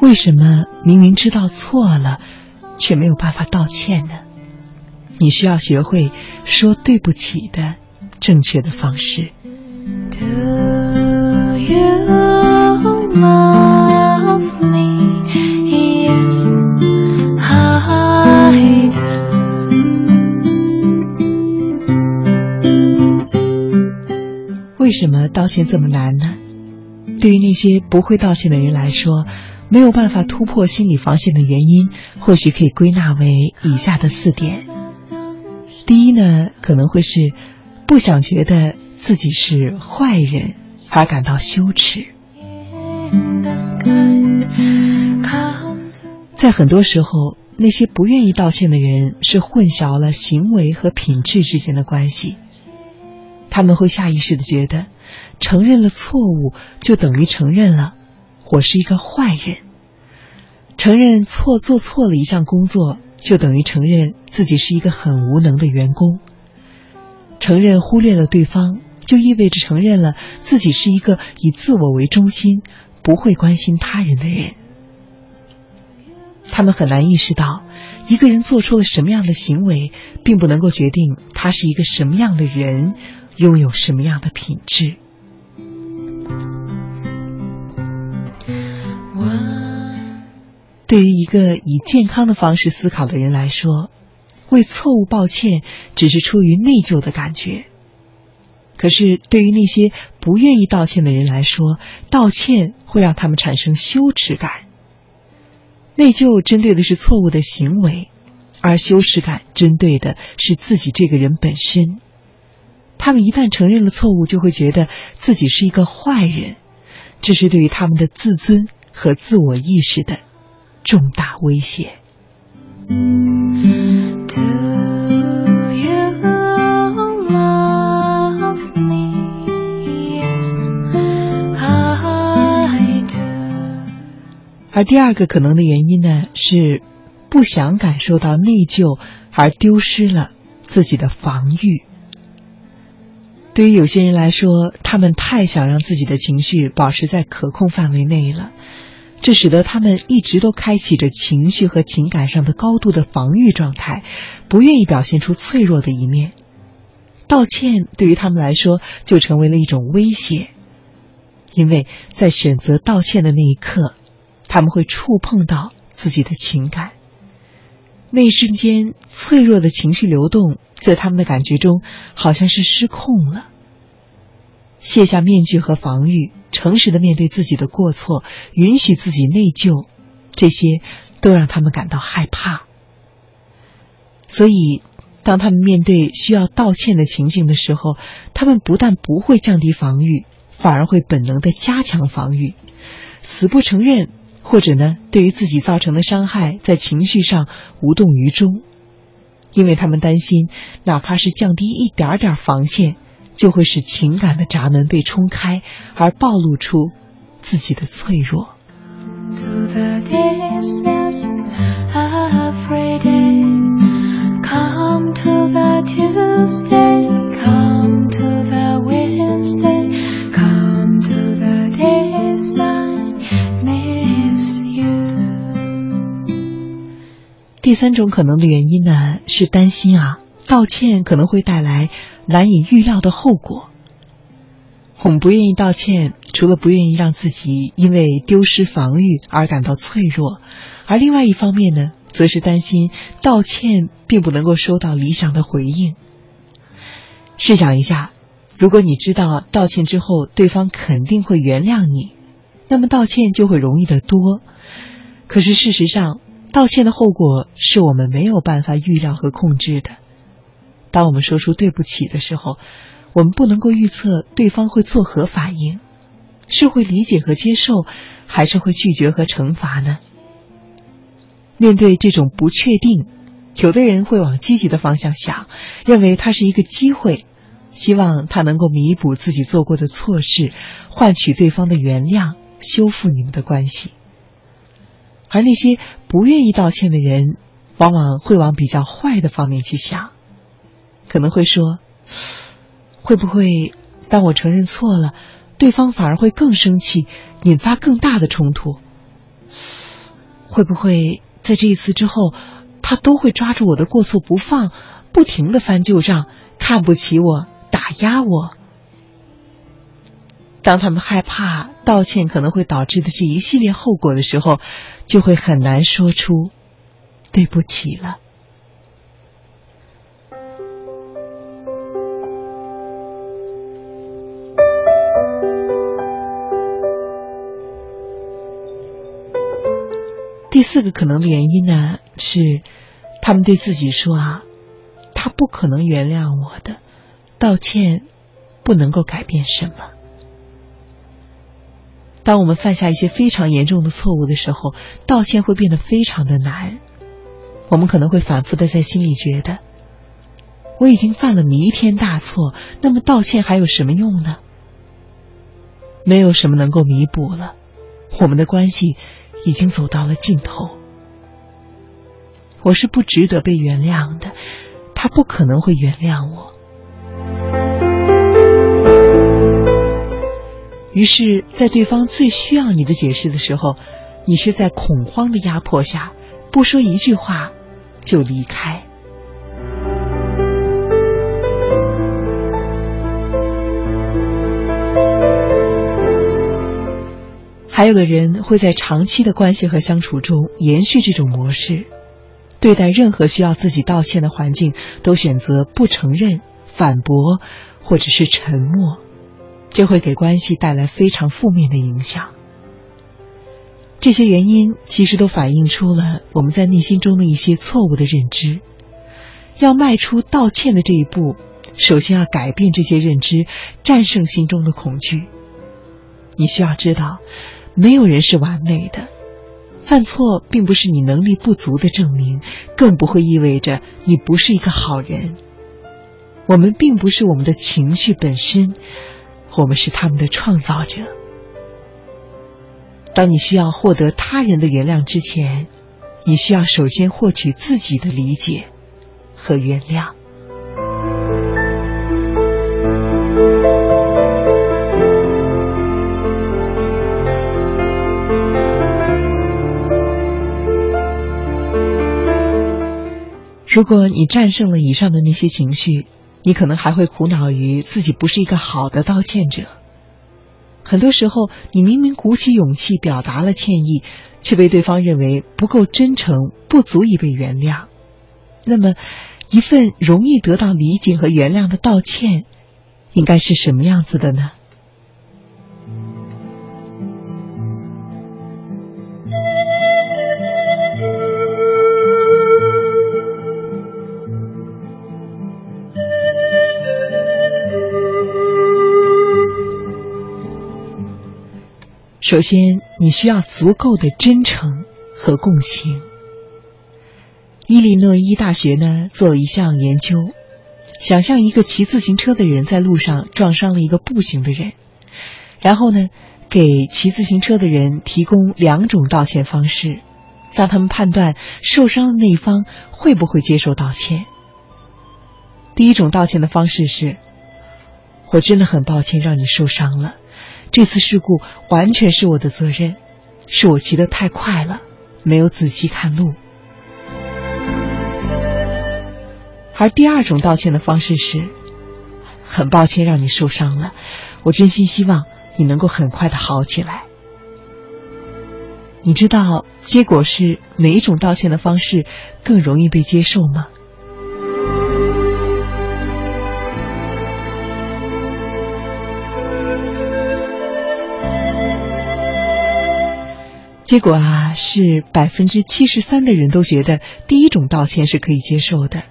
为什么明明知道错了，却没有办法道歉呢？你需要学会说对不起的正确的方式。为什么道歉这么难呢？对于那些不会道歉的人来说，没有办法突破心理防线的原因，或许可以归纳为以下的四点。第一呢，可能会是不想觉得自己是坏人而感到羞耻。在很多时候，那些不愿意道歉的人是混淆了行为和品质之间的关系。他们会下意识的觉得，承认了错误就等于承认了我是一个坏人；承认错做错了一项工作就等于承认自己是一个很无能的员工；承认忽略了对方就意味着承认了自己是一个以自我为中心、不会关心他人的人。他们很难意识到，一个人做出了什么样的行为，并不能够决定他是一个什么样的人。拥有什么样的品质？对于一个以健康的方式思考的人来说，为错误抱歉只是出于内疚的感觉。可是，对于那些不愿意道歉的人来说，道歉会让他们产生羞耻感。内疚针对的是错误的行为，而羞耻感针对的是自己这个人本身。他们一旦承认了错误，就会觉得自己是一个坏人，这是对于他们的自尊和自我意识的重大威胁。而第二个可能的原因呢，是不想感受到内疚，而丢失了自己的防御。对于有些人来说，他们太想让自己的情绪保持在可控范围内了，这使得他们一直都开启着情绪和情感上的高度的防御状态，不愿意表现出脆弱的一面。道歉对于他们来说就成为了一种威胁，因为在选择道歉的那一刻，他们会触碰到自己的情感。那一瞬间，脆弱的情绪流动，在他们的感觉中，好像是失控了。卸下面具和防御，诚实的面对自己的过错，允许自己内疚，这些都让他们感到害怕。所以，当他们面对需要道歉的情境的时候，他们不但不会降低防御，反而会本能的加强防御，死不承认。或者呢，对于自己造成的伤害，在情绪上无动于衷，因为他们担心，哪怕是降低一点点防线，就会使情感的闸门被冲开，而暴露出自己的脆弱。第三种可能的原因呢，是担心啊，道歉可能会带来难以预料的后果。我们不愿意道歉，除了不愿意让自己因为丢失防御而感到脆弱，而另外一方面呢，则是担心道歉并不能够收到理想的回应。试想一下，如果你知道道歉之后对方肯定会原谅你，那么道歉就会容易得多。可是事实上，道歉的后果是我们没有办法预料和控制的。当我们说出对不起的时候，我们不能够预测对方会作何反应，是会理解和接受，还是会拒绝和惩罚呢？面对这种不确定，有的人会往积极的方向想，认为它是一个机会，希望他能够弥补自己做过的错事，换取对方的原谅，修复你们的关系。而那些不愿意道歉的人，往往会往比较坏的方面去想，可能会说：“会不会当我承认错了，对方反而会更生气，引发更大的冲突？会不会在这一次之后，他都会抓住我的过错不放，不停的翻旧账，看不起我，打压我？当他们害怕道歉可能会导致的这一系列后果的时候，就会很难说出对不起了。第四个可能的原因呢，是他们对自己说啊，他不可能原谅我的，道歉不能够改变什么。当我们犯下一些非常严重的错误的时候，道歉会变得非常的难。我们可能会反复的在心里觉得，我已经犯了弥天大错，那么道歉还有什么用呢？没有什么能够弥补了，我们的关系。已经走到了尽头，我是不值得被原谅的，他不可能会原谅我。于是，在对方最需要你的解释的时候，你却在恐慌的压迫下，不说一句话就离开。还有的人会在长期的关系和相处中延续这种模式，对待任何需要自己道歉的环境，都选择不承认、反驳或者是沉默，这会给关系带来非常负面的影响。这些原因其实都反映出了我们在内心中的一些错误的认知。要迈出道歉的这一步，首先要改变这些认知，战胜心中的恐惧。你需要知道。没有人是完美的，犯错并不是你能力不足的证明，更不会意味着你不是一个好人。我们并不是我们的情绪本身，我们是他们的创造者。当你需要获得他人的原谅之前，你需要首先获取自己的理解和原谅。如果你战胜了以上的那些情绪，你可能还会苦恼于自己不是一个好的道歉者。很多时候，你明明鼓起勇气表达了歉意，却被对方认为不够真诚，不足以被原谅。那么，一份容易得到理解和原谅的道歉，应该是什么样子的呢？首先，你需要足够的真诚和共情。伊利诺伊大学呢做了一项研究，想象一个骑自行车的人在路上撞伤了一个步行的人，然后呢给骑自行车的人提供两种道歉方式，让他们判断受伤的那一方会不会接受道歉。第一种道歉的方式是：“我真的很抱歉让你受伤了。”这次事故完全是我的责任，是我骑得太快了，没有仔细看路。而第二种道歉的方式是，很抱歉让你受伤了，我真心希望你能够很快的好起来。你知道结果是哪一种道歉的方式更容易被接受吗？结果啊，是百分之七十三的人都觉得第一种道歉是可以接受的，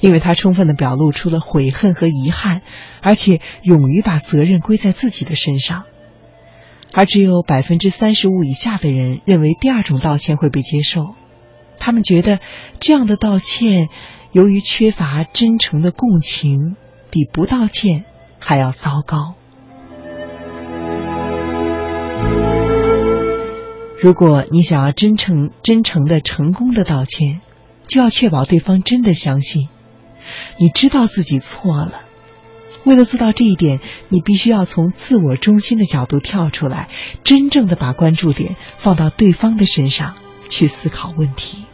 因为他充分的表露出了悔恨和遗憾，而且勇于把责任归在自己的身上。而只有百分之三十五以下的人认为第二种道歉会被接受，他们觉得这样的道歉由于缺乏真诚的共情，比不道歉还要糟糕。如果你想要真诚、真诚的、成功的道歉，就要确保对方真的相信你知道自己错了。为了做到这一点，你必须要从自我中心的角度跳出来，真正的把关注点放到对方的身上，去思考问题。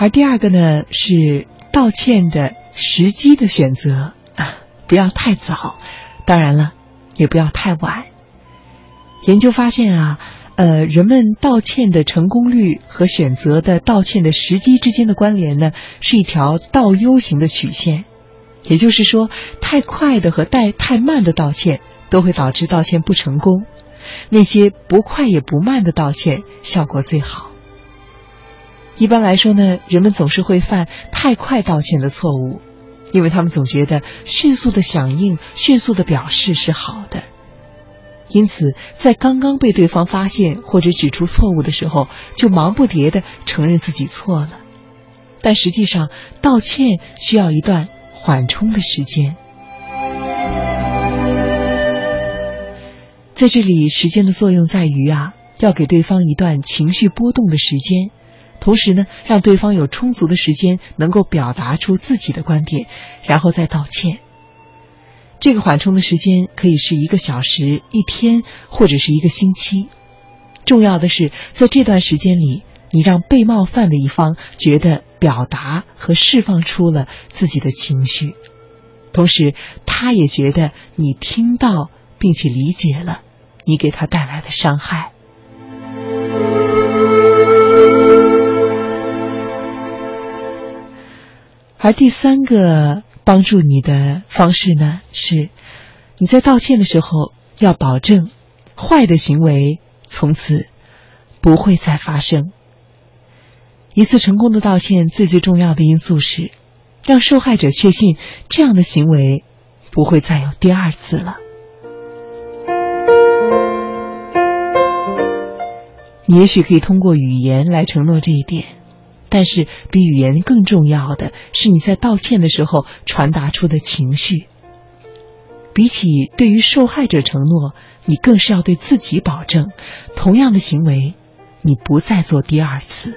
而第二个呢，是道歉的时机的选择啊，不要太早，当然了，也不要太晚。研究发现啊，呃，人们道歉的成功率和选择的道歉的时机之间的关联呢，是一条倒 U 型的曲线。也就是说，太快的和带太慢的道歉都会导致道歉不成功，那些不快也不慢的道歉效果最好。一般来说呢，人们总是会犯太快道歉的错误，因为他们总觉得迅速的响应、迅速的表示是好的，因此在刚刚被对方发现或者指出错误的时候，就忙不迭的承认自己错了。但实际上，道歉需要一段缓冲的时间，在这里，时间的作用在于啊，要给对方一段情绪波动的时间。同时呢，让对方有充足的时间能够表达出自己的观点，然后再道歉。这个缓冲的时间可以是一个小时、一天，或者是一个星期。重要的是，在这段时间里，你让被冒犯的一方觉得表达和释放出了自己的情绪，同时他也觉得你听到并且理解了你给他带来的伤害。而第三个帮助你的方式呢，是你在道歉的时候要保证坏的行为从此不会再发生。一次成功的道歉最最重要的因素是让受害者确信这样的行为不会再有第二次了。你也许可以通过语言来承诺这一点。但是，比语言更重要的是你在道歉的时候传达出的情绪。比起对于受害者承诺，你更是要对自己保证，同样的行为，你不再做第二次。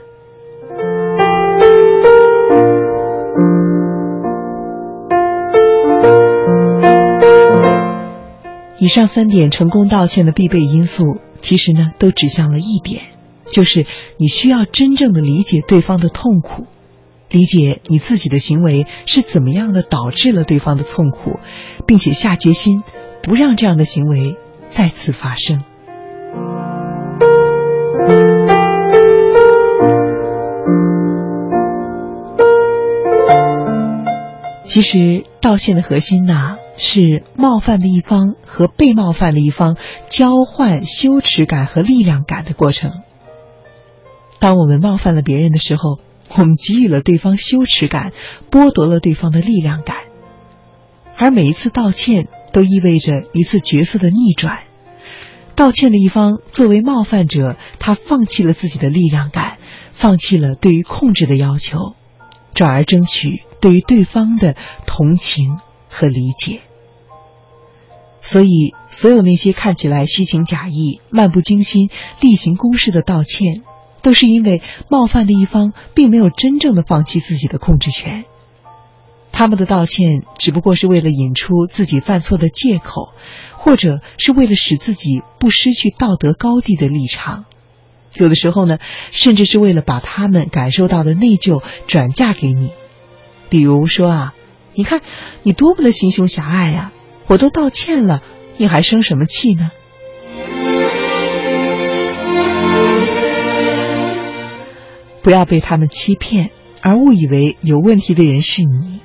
以上三点成功道歉的必备因素，其实呢，都指向了一点。就是你需要真正的理解对方的痛苦，理解你自己的行为是怎么样的导致了对方的痛苦，并且下决心不让这样的行为再次发生。其实道歉的核心呢，是冒犯的一方和被冒犯的一方交换羞耻感和力量感的过程。当我们冒犯了别人的时候，我们给予了对方羞耻感，剥夺了对方的力量感。而每一次道歉都意味着一次角色的逆转。道歉的一方作为冒犯者，他放弃了自己的力量感，放弃了对于控制的要求，转而争取对于对方的同情和理解。所以，所有那些看起来虚情假意、漫不经心、例行公事的道歉。都是因为冒犯的一方并没有真正的放弃自己的控制权，他们的道歉只不过是为了引出自己犯错的借口，或者是为了使自己不失去道德高地的立场，有的时候呢，甚至是为了把他们感受到的内疚转嫁给你。比如说啊，你看你多么的心胸狭隘呀！我都道歉了，你还生什么气呢？不要被他们欺骗，而误以为有问题的人是你。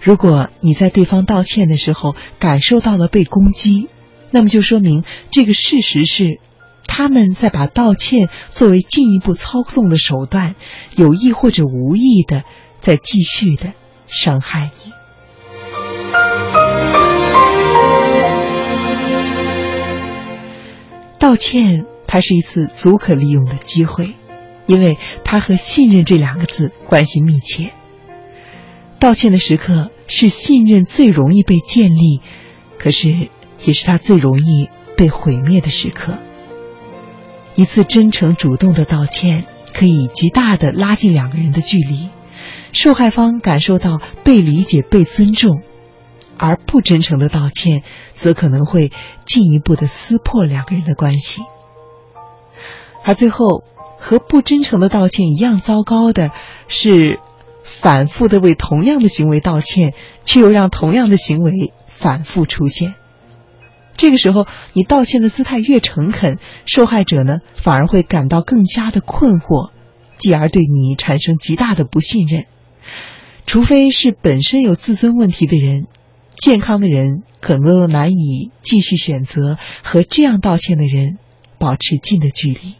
如果你在对方道歉的时候感受到了被攻击，那么就说明这个事实是他们在把道歉作为进一步操纵的手段，有意或者无意的在继续的伤害你。道歉，它是一次足可利用的机会。因为他和信任这两个字关系密切。道歉的时刻是信任最容易被建立，可是也是他最容易被毁灭的时刻。一次真诚主动的道歉，可以极大的拉近两个人的距离，受害方感受到被理解、被尊重，而不真诚的道歉则可能会进一步的撕破两个人的关系。而最后，和不真诚的道歉一样糟糕的是，反复的为同样的行为道歉，却又让同样的行为反复出现。这个时候，你道歉的姿态越诚恳，受害者呢反而会感到更加的困惑，继而对你产生极大的不信任。除非是本身有自尊问题的人，健康的人可能都难以继续选择和这样道歉的人保持近的距离。